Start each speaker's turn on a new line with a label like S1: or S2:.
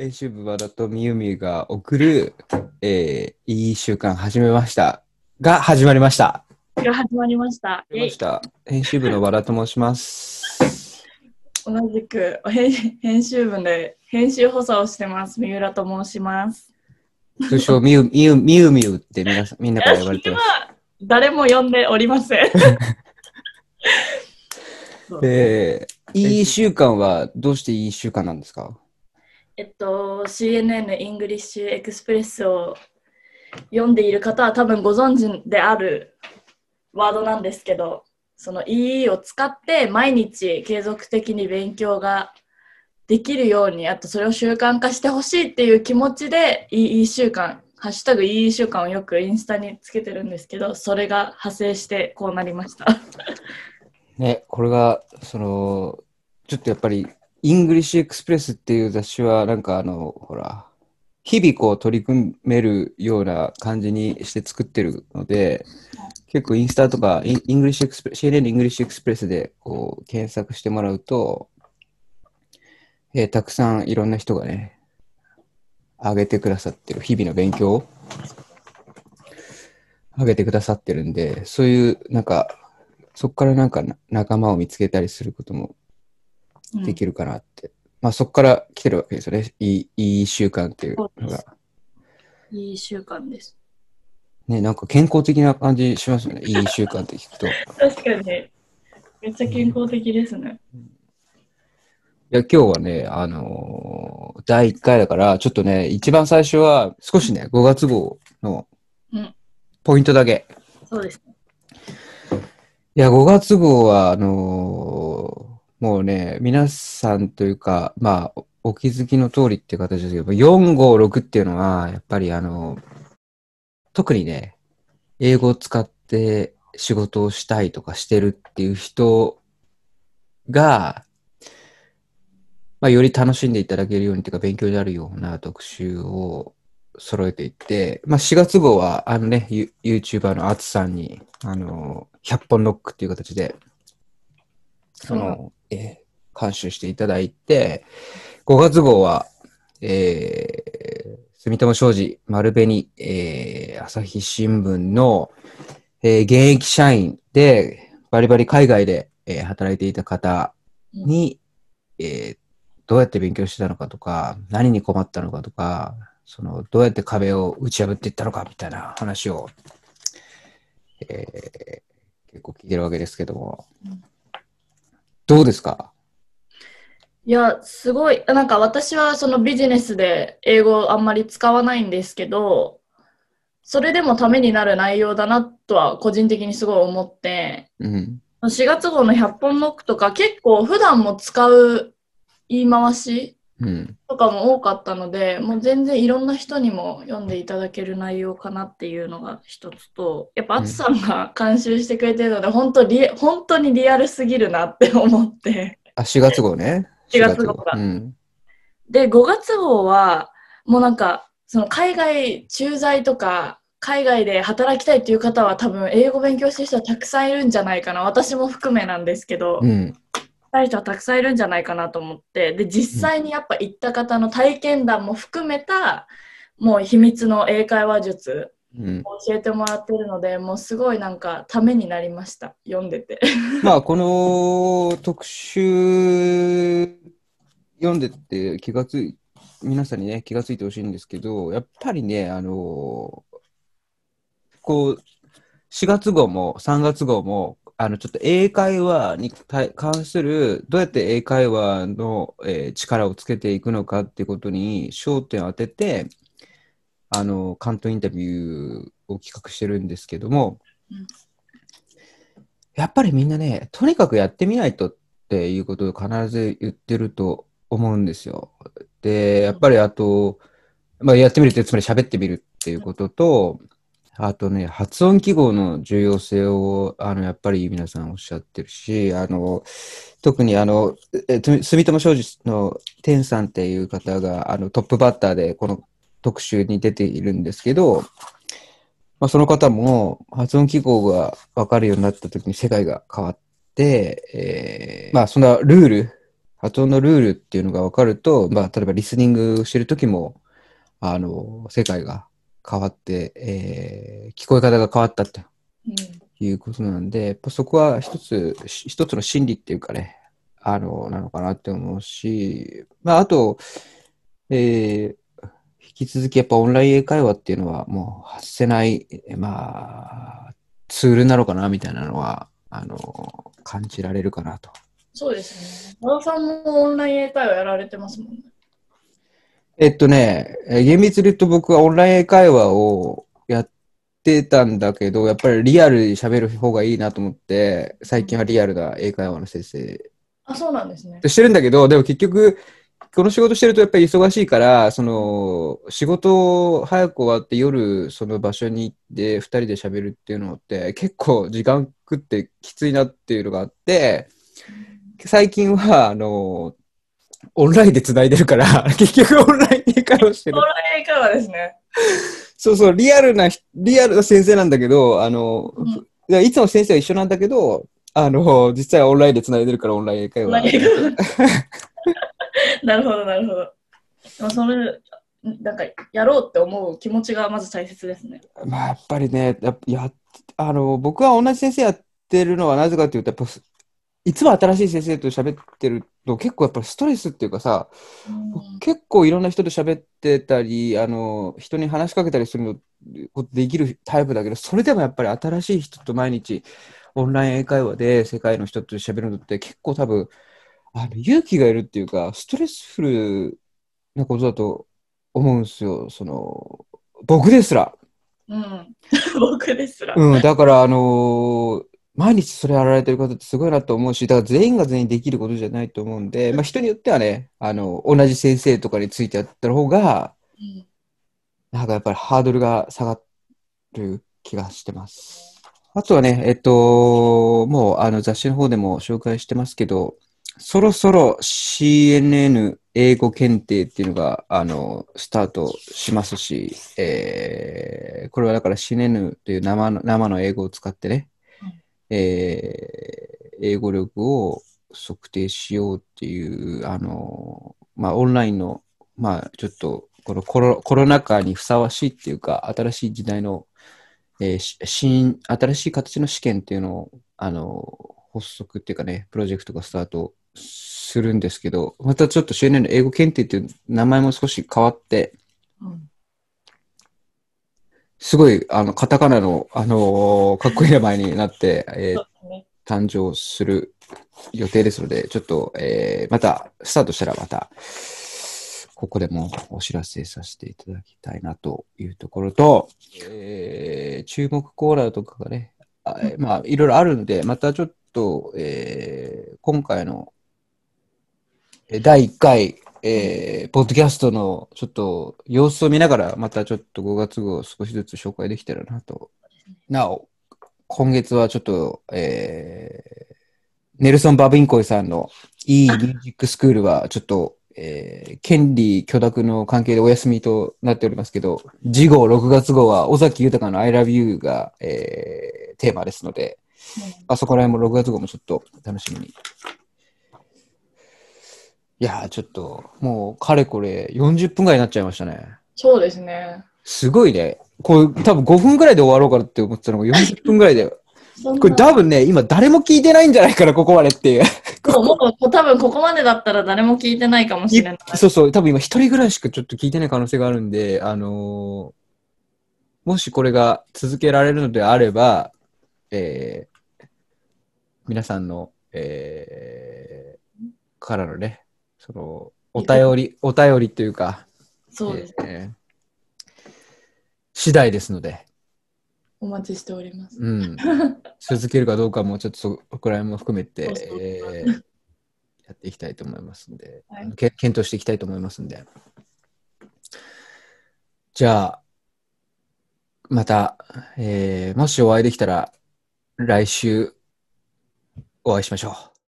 S1: 編集部和田とみゆみゆが送る、えー、いい習慣始めました。が始まりました。
S2: が始まりました。
S1: 始ました。編集部の和田と申します。
S2: 同じく編編集部で編集補佐をしてます。三浦と申します。
S1: 通称みゆみゆみゆみゆって皆さんみんなから呼ばれてます。
S2: 今誰も呼んでおりません。そ う
S1: で、いい習慣はどうしていい習慣なんですか？
S2: えっと、CNN イングリッシュエクスプレスを読んでいる方は多分ご存知であるワードなんですけど、その EE を使って毎日継続的に勉強ができるように、あとそれを習慣化してほしいっていう気持ちで EE 習慣、ハッシュタグ EE 習慣をよくインスタにつけてるんですけど、それが派生してこうなりました。
S1: ね、これが、その、ちょっとやっぱり、 English Express っていう雑誌は、なんかあの、ほら、日々こう取り組めるような感じにして作ってるので、結構インスタとか、イングリッシュエクスプレス、CNN イングリッシュエクスプレスでこう検索してもらうと、えーたくさんいろんな人がね、上げてくださってる、日々の勉強を上げてくださってるんで、そういう、なんか、そこからなんか仲間を見つけたりすることもできるかなって。まあそこから来てるわけですよね。いい、いい習慣っていうのが。
S2: いい習慣です。
S1: ね、なんか健康的な感じしますよね。いい習慣って聞くと。い
S2: 確かに、めっちゃ健康的ですね。
S1: や、今日はね、あのー第1回だから、ちょっとね、一番最初は少しね、5月号の
S2: うん
S1: ポイントだけ。
S2: そうですね。
S1: いや、5月号は、あのーもうね、皆さんというか、まあ、おお気づきの通りっていう形ですけど、4、5、6っていうのは、やっぱりあの、特にね、英語を使って仕事をしたいとかしてるっていう人が、まあ、より楽しんでいただけるようにというか、勉強になるような特集を揃えていって、まあ、4月号は、あのね、ユ YouTuber のアツさんに、あの、100本ノックっていう形で、その、えー監修していただいて、5月号は、えー、住友商事、丸紅、えー、朝日新聞の、えー現役社員で、バリバリ海外で、えー働いていた方に、えーどうやって勉強してたのかとか、何に困ったのかとか、その、どうやって壁を打ち破っていったのかみたいな話を、えー結構聞いてるわけですけども、どうですか？
S2: いや、すごい。なんか私はそのビジネスで英語をあんまり使わないんですけど、それでもためになる内容だなとは個人的にすごい思って、
S1: うん。
S2: 4月号の100本ノックとか結構普段も使う言い回し
S1: うん。
S2: とかも多かったので、もう全然いろんな人にも読んでいただける内容かなっていうのが一つと、やっぱ
S1: うん
S2: アツさんが監修してくれてるので、本当リ本当にリアルすぎるなって思って。
S1: あ、4月号ね。
S2: 4月号が
S1: うん。
S2: で、5月号は、もうなんか、その海外駐在とか、海外で働きたいっていう方は多分英語勉強してる人はたくさんいるんじゃないかな。私も含めなんですけど、
S1: うん。
S2: したい人はたくさんいるんじゃないかなと思って、で、実際にやっぱ行った方の体験談も含めた、もう秘密の英会話術教えてもらってるので、もうすごいなんかためになりました。読んでて。
S1: まあ、この特集読んでって気がつい、皆さんにね、気がついてほしいんですけど、やっぱりね、あのこう、4月号も3月号も、あの、ちょっと英会話に対関する、どうやって英会話の、えー力をつけていくのかっていうことに焦点を当てて、あの、関東インタビューを企画してるんですけども、
S2: うん
S1: やっぱりみんなね、とにかくやってみないとっていうことを必ず言ってると思うんですよ。で、やっぱりあと、まあ、やってみるって、つまり喋ってみるっていうことと、あとね、発音記号の重要性を、あの、やっぱり皆さんおっしゃってるし、あの、特にあの、え住友商事の天さんっていう方が、あの、トップバッターでこの特集に出ているんですけど、まあ、その方も発音記号が分かるようになった時に世界が変わって、えーまあ、そんなルール、発音のルールっていうのが分かると、まあ、例えばリスニングしてる時も、あの、世界が変わって、えー聞こえ方が変わったって
S2: うん
S1: いうことなんで、やっぱそこは一つ、し一つの心理っていうかね、あの、なのかなって思うし、まあ、あと、えー引き続きやっぱオンライン英会話っていうのはもう外せない、えまあ、ツールなのかなみたいなのは、あの、感じられるかなと。
S2: そうですね。和田さんもオンライン英会話やられてますもんね。
S1: えっとね、えー厳密に言うと僕はオンライン英会話をやってたんだけど、やっぱりリアルに喋る方がいいなと思って、最近はリアルな英会話の先生
S2: あ、そうなんですね。
S1: してるんだけど、でも結局、この仕事してるとやっぱり忙しいから、その、仕事早く終わって夜その場所に行って二人で喋るっていうのって結構時間食ってきついなっていうのがあって、最近は、あの、オンラインで繋いでるから、結局オンライン英会話してる
S2: オン。ライン英会話ですね。
S1: そうそう、リアルなひ、リアルな先生なんだけど、あの、
S2: うん
S1: いつも先生は一緒なんだけど、あの、実際はオンラインで繋いでるからオンライン英会話。
S2: なるほど、なるほど。でもそれ、なんか、やろうって思う気持ちがまず大切ですね。
S1: まあ、やっぱりね、ややっあの、僕は同じ先生やってるのはなぜかというと、やっぱす、いつも新しい先生と喋ってると結構やっぱりストレスっていうかさ、結構いろんな人と喋ってたり、あの、人に話しかけたりするのことできるタイプだけど、それでもやっぱり新しい人と毎日オンライン英会話で世界の人と喋るのって結構多分、あの、勇気がいるっていうか、ストレスフルなことだと思うんですよ。その、僕ですら。
S2: うん。僕ですら。
S1: うん、だから、あのー毎日それやられてる方ってすごいなと思うし、だから全員が全員できることじゃないと思うんで、まあ人によってはね、あの、同じ先生とかについてやった方が、
S2: うん
S1: なんかやっぱりハードルが下がる気がしてます。あとはね、えっと、もうあの雑誌の方でも紹介してますけど、そろそろ CNN 英語検定っていうのが、あの、スタートしますし、えーこれはだから CNN という生の生の英語を使ってね、えー英語力を測定しようっていう、あの、まあ、オンラインの、まあ、ちょっと、このコロコロナ禍にふさわしいっていうか、新しい時代の、えー新、新しい形の試験っていうのを、あの、発足っていうかね、プロジェクトがスタートするんですけど、またちょっと CNN の英語検定っていう名前も少し変わって、
S2: うん。
S1: すごい、あの、カタカナの、あのかっこいい名前になって、えー
S2: ね。
S1: 誕生する予定ですので、ちょっと、えーまた、スタートしたらまた、ここでもお知らせさせていただきたいなというところと、えー注目コーナーとかがね、あえーまあ、いろいろあるんで、またちょっと、えー今回の、えー第1回、えーポッドキャストのちょっと様子を見ながら、またちょっと5月号を少しずつ紹介できたらなと。なお、今月はちょっと、えーネルソン・バビンコイさんのいいミュージックスクールはちょっと、えー権利許諾の関係でお休みとなっておりますけど、次号6月号は尾崎豊の I love you が、えーテーマですので、あそこら辺も6月号もちょっと楽しみに。いやー、ちょっと、もう、かれこれ40分ぐらいになっちゃいましたね。
S2: そうですね。
S1: すごいね。これ、多分5分ぐらいで終わろうかなって思ってたのが40分ぐらいで。
S2: そんな
S1: これ多分ね、今誰も聞いてないんじゃないかな、ここまでっていう。
S2: もうもう多分ここまでだったら誰も聞いてないかもしれない。
S1: そうそう、多分今一人ぐらいしかちょっと聞いてない可能性があるんで、あのーもしこれが続けられるのであれば、えー皆さんの、えーからのね、その、お便り、お便りというか、
S2: そうです。
S1: えー次第ですので、
S2: お待ちしております。
S1: うん。続けるかどうかもちょっとそこら辺も含めてやっていきたいと思いますんで、
S2: はい
S1: 検討していきたいと思いますんで。じゃあ、また、えーもしお会いできたら、来週お会いしましょう。